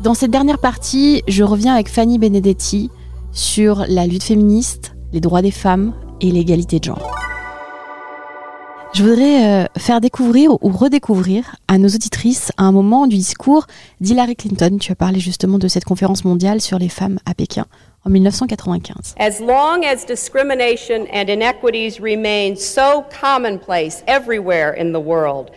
Dans cette dernière partie, je reviens avec Fanny Benedetti sur la lutte féministe, les droits des femmes et l'égalité de genre. Je voudrais euh, faire découvrir ou redécouvrir à nos auditrices un moment du discours d'Hillary Clinton. Tu as parlé justement de cette conférence mondiale sur les femmes à Pékin en 1995. As long as discrimination and inequities remain so commonplace everywhere in the world,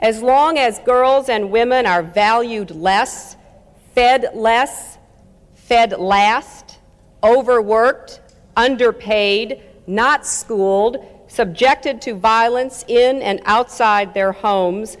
as long as girls and women are valued less, fed less, fed last, overworked, underpaid, not schooled, subjected to violence in and outside their homes,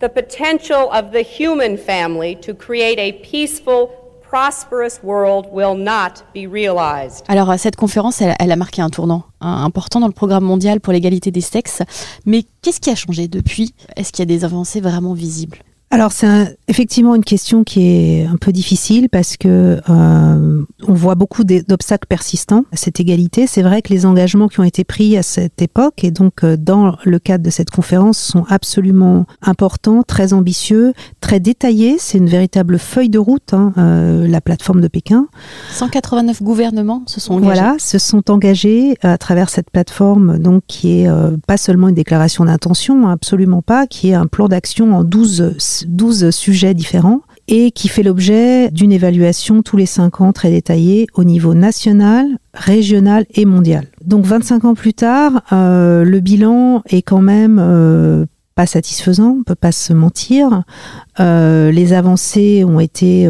the potential of the human family to create a peaceful, prosperous world will not be realized. Alors cette conférence, elle, elle a marqué un tournant hein, important dans le programme mondial pour l'égalité des sexes. Mais qu'est-ce qui a changé depuis Est-ce qu'il y a des avancées vraiment visibles Alors c'est un- effectivement une question qui est un peu difficile parce que euh, on voit beaucoup d'obstacles persistants à cette égalité. C'est vrai que les engagements qui ont été pris à cette époque et donc euh, dans le cadre de cette conférence sont absolument importants, très ambitieux, très détaillés. C'est une véritable feuille de route, hein, euh, la plateforme de Pékin. 189 gouvernements se sont engagés. Voilà, se sont engagés à travers cette plateforme, donc qui est euh, pas seulement une déclaration d'intention, hein, absolument pas, qui est un plan d'action en 12, 12 sujets différents et qui fait l'objet d'une évaluation tous les cinq ans très détaillée au niveau national, régional et mondial. Donc 25 ans plus tard, euh, le bilan est quand même euh, pas satisfaisant, on peut pas se mentir. Euh, les avancées ont été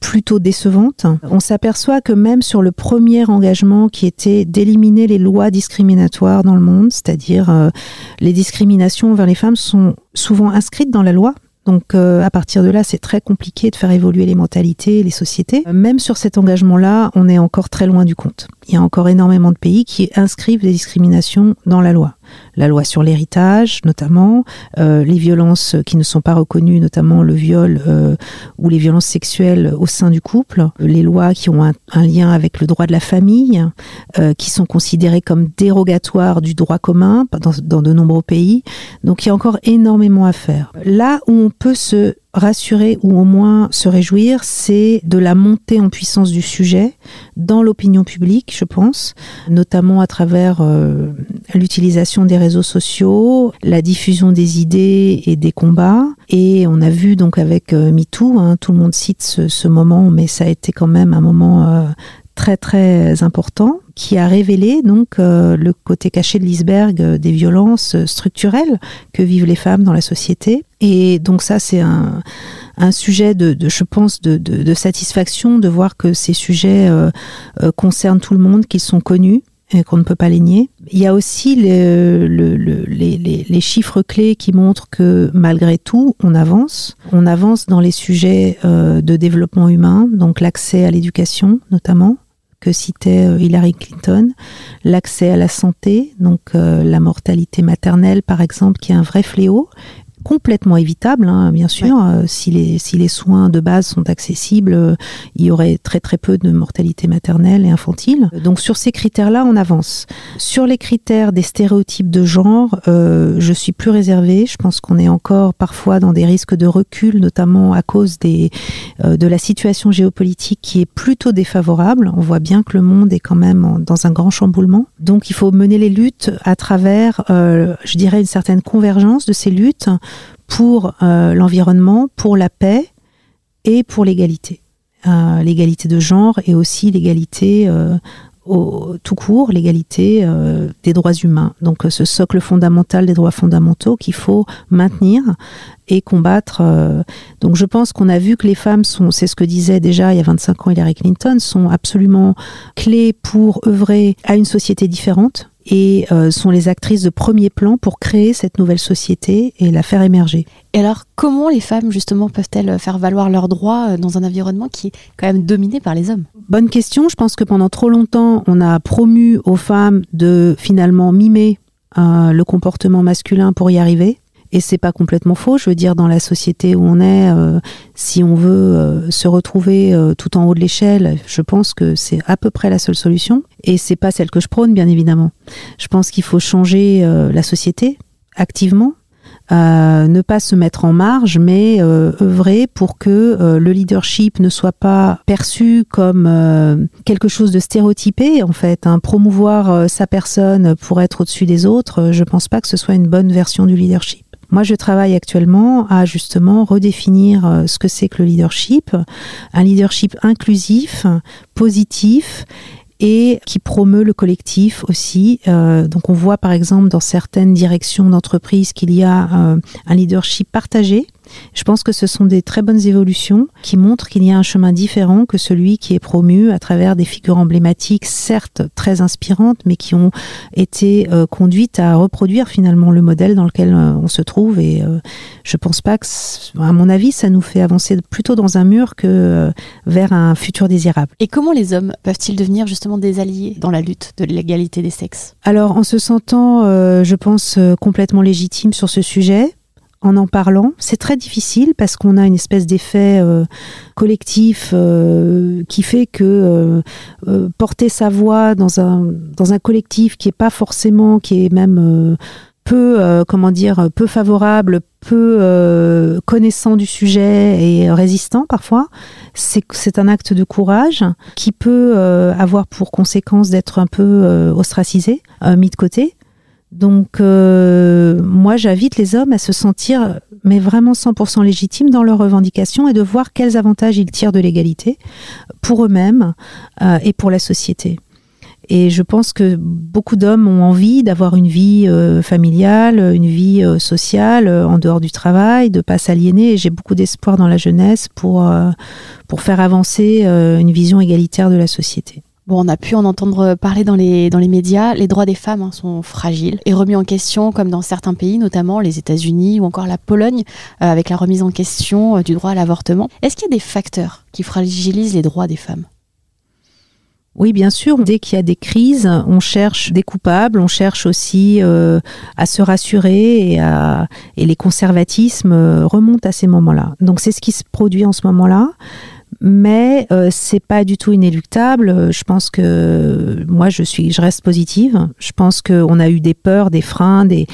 plutôt décevantes. On s'aperçoit que même sur le premier engagement qui était d'éliminer les lois discriminatoires dans le monde, c'est-à-dire euh, les discriminations envers les femmes sont souvent inscrites dans la loi. Donc euh, à partir de là, c'est très compliqué de faire évoluer les mentalités, les sociétés. Même sur cet engagement-là, on est encore très loin du compte. Il y a encore énormément de pays qui inscrivent des discriminations dans la loi. La loi sur l'héritage, notamment, euh, les violences qui ne sont pas reconnues, notamment le viol euh, ou les violences sexuelles au sein du couple, les lois qui ont un, lien avec le droit de la famille, euh, qui sont considérées comme dérogatoires du droit commun dans, de nombreux pays. Donc il y a encore énormément à faire. Là où on peut se rassurer ou au moins se réjouir, c'est de la montée en puissance du sujet dans l'opinion publique, je pense, notamment à travers l'utilisation des réseaux sociaux, la diffusion des idées et des combats. Et on a vu donc avec euh, MeToo, hein, tout le monde cite ce, moment, mais ça a été quand même un moment euh, très très important qui a révélé donc euh, le côté caché de l'iceberg des violences structurelles que vivent les femmes dans la société. Et donc ça c'est un, sujet de, je pense de, satisfaction de voir que ces sujets concernent tout le monde, qu'ils sont connus qu'on ne peut pas les nier. Il y a aussi le- le- le- les, les- les chiffres clés qui montrent que malgré tout, on avance. On avance dans les sujets euh, de développement humain, donc l'accès à l'éducation notamment que citait euh, Hillary Clinton, l'accès à la santé, donc euh, la mortalité maternelle par exemple, qui est un vrai fléau complètement évitable, hein, bien sûr. Euh, si, les, si les soins de base sont accessibles, euh, il y aurait très très peu de mortalité maternelle et infantile. Donc sur ces critères-là, on avance. Sur les critères des stéréotypes de genre, euh, je suis plus réservée. Je pense qu'on est encore parfois dans des risques de recul, notamment à cause des, de la situation géopolitique qui est plutôt défavorable. On voit bien que le monde est quand même en- dans un grand chamboulement. Donc il faut mener les luttes à travers, je dirais, une certaine convergence de ces luttes pour euh, l'environnement, pour la paix et pour l'égalité. Euh, l'égalité de genre et aussi l'égalité euh, au, tout court, l'égalité des droits humains. Donc ce socle fondamental des droits fondamentaux qu'il faut maintenir et combattre. Donc je pense qu'on a vu que les femmes sont, c'est ce que disait déjà il y a 25 ans Hillary Clinton, sont absolument clés pour œuvrer à une société différente et euh, sont les actrices de premier plan pour créer cette nouvelle société et la faire émerger. Et alors, comment les femmes, justement, peuvent-elles faire valoir leurs droits euh, dans un environnement qui est quand même dominé par les hommes? Bonne question. Je pense que pendant trop longtemps, on a promu aux femmes de finalement mimer euh, le comportement masculin pour y arriver. Et c'est pas complètement faux. Je veux dire, dans la société où on est, euh, si on veut euh, se retrouver euh, tout en haut de l'échelle, je pense que c'est à peu près la seule solution. Et c'est pas celle que je prône, bien évidemment. Je pense qu'il faut changer la société activement. ne pas se mettre en marge, mais œuvrer pour que le leadership ne soit pas perçu comme quelque chose de stéréotypé, en fait. Hein. Promouvoir sa personne pour être au-dessus des autres, je pense pas que ce soit une bonne version du leadership. Moi, je travaille actuellement à justement redéfinir euh, ce que c'est que le leadership, un leadership inclusif, positif et qui promeut le collectif aussi. Euh, donc on voit par exemple dans certaines directions d'entreprise qu'il y a euh, un leadership partagé je pense que ce sont des très bonnes évolutions qui montrent qu'il y a un chemin différent que celui qui est promu à travers des figures emblématiques, certes très inspirantes, mais qui ont été euh, conduites à reproduire finalement le modèle dans lequel euh, on se trouve. Et euh, je pense pas que, à mon avis, ça nous fait avancer plutôt dans un mur que vers un futur désirable. Et comment les hommes peuvent-ils devenir justement des alliés dans la lutte de l'égalité des sexes? Alors, en se sentant, je pense, complètement légitime sur ce sujet, en en parlant. C'est très difficile parce qu'on a une espèce d'effet euh, collectif euh, qui fait que euh, porter sa voix dans un, dans un collectif qui est pas forcément, qui est même peu, comment dire, peu favorable, peu connaissant du sujet et résistant parfois, c'est un acte de courage qui peut avoir pour conséquence d'être un peu ostracisé, mis de côté. Donc, euh, moi, j'invite les hommes à se sentir, mais vraiment 100% légitimes dans leurs revendications et de voir quels avantages ils tirent de l'égalité pour eux-mêmes euh, et pour la société. Et je pense que beaucoup d'hommes ont envie d'avoir une vie euh, familiale, une vie sociale en dehors du travail, de pas s'aliéner. Et j'ai beaucoup d'espoir dans la jeunesse pour, pour faire avancer une vision égalitaire de la société. On a pu en entendre parler dans les, médias. Les droits des femmes hein, sont fragiles et remis en question, comme dans certains pays, notamment les États-Unis ou encore la Pologne, euh, avec la remise en question euh, du droit à l'avortement. Est-ce qu'il y a des facteurs qui fragilisent les droits des femmes? Oui, bien sûr. Dès qu'il y a des crises, on cherche des coupables, on cherche aussi euh, à se rassurer et les conservatismes remontent à ces moments-là. Donc c'est ce qui se produit en ce moment-là mais euh, c'est pas du tout inéluctable. Je pense que moi, je suis, je reste positive. Je pense qu'on a eu des peurs, des freins, des,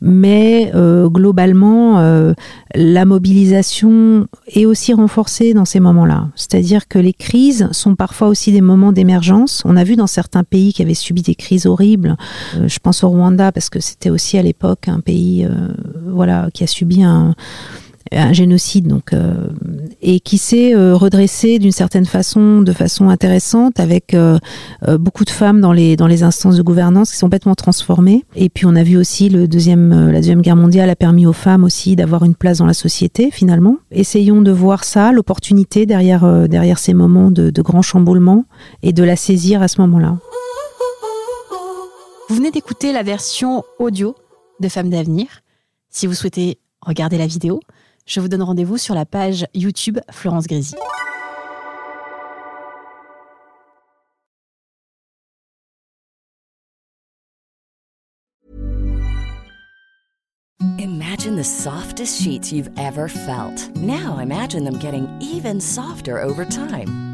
mais euh, globalement, euh, la mobilisation est aussi renforcée dans ces moments-là. C'est-à-dire que les crises sont parfois aussi des moments d'émergence. On a vu dans certains pays qui avaient subi des crises horribles. Euh, je pense au Rwanda parce que c'était aussi à l'époque un pays, voilà, qui a subi un un génocide donc euh, et qui s'est euh, redressé d'une certaine façon de façon intéressante avec euh, beaucoup de femmes dans les dans les instances de gouvernance qui sont complètement transformées. Et puis on a vu aussi le deuxième la deuxième guerre mondiale a permis aux femmes aussi d'avoir une place dans la société finalement. Essayons de voir ça l'opportunité derrière derrière ces moments de, de grands chamboulements et de la saisir à ce moment-là. Vous venez d'écouter la version audio de Femmes d'avenir. Si vous souhaitez regarder la vidéo je vous donne rendez-vous sur la page YouTube Florence Grésy. Imagine the softest sheets you've ever felt. Now imagine them getting even softer over time.